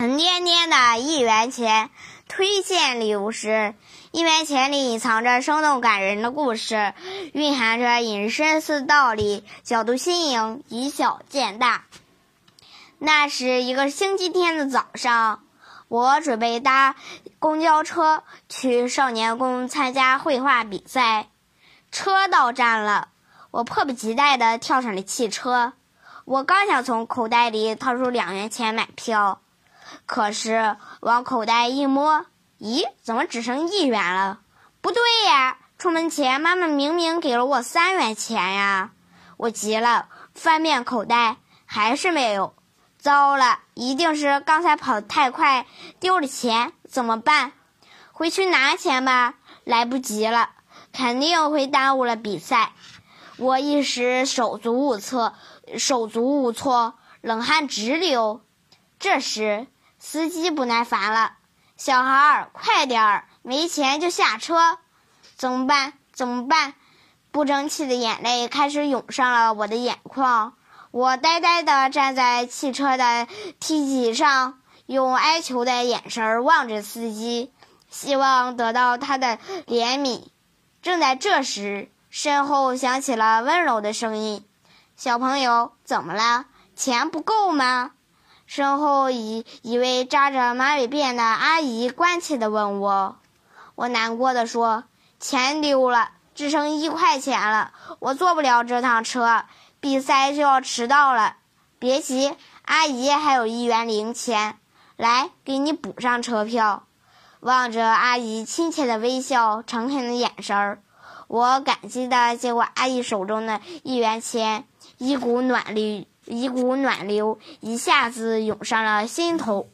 沉甸甸的一元钱，推荐礼物时：一元钱里隐藏着生动感人的故事，蕴含着隐深思道理，角度新颖，以小见大。那是一个星期天的早上，我准备搭公交车去少年宫参加绘画比赛。车到站了，我迫不及待地跳上了汽车。我刚想从口袋里掏出两元钱买票。可是往口袋一摸，咦，怎么只剩一元了？不对呀！出门前妈妈明明给了我三元钱呀！我急了，翻遍口袋还是没有。糟了，一定是刚才跑得太快丢了钱，怎么办？回去拿钱吧，来不及了，肯定会耽误了比赛。我一时手足无措，手足无措，冷汗直流。这时。司机不耐烦了：“小孩儿，快点儿，没钱就下车，怎么办？怎么办？”不争气的眼泪开始涌上了我的眼眶。我呆呆地站在汽车的梯级上，用哀求的眼神望着司机，希望得到他的怜悯。正在这时，身后响起了温柔的声音：“小朋友，怎么了？钱不够吗？”身后一一位扎着马尾辫的阿姨关切地问我，我难过的说：“钱丢了，只剩一块钱了，我坐不了这趟车，比赛就要迟到了。”别急，阿姨还有一元零钱，来给你补上车票。望着阿姨亲切的微笑、诚恳的眼神儿，我感激地接过阿姨手中的一元钱，一股暖流。一股暖流一下子涌上了心头。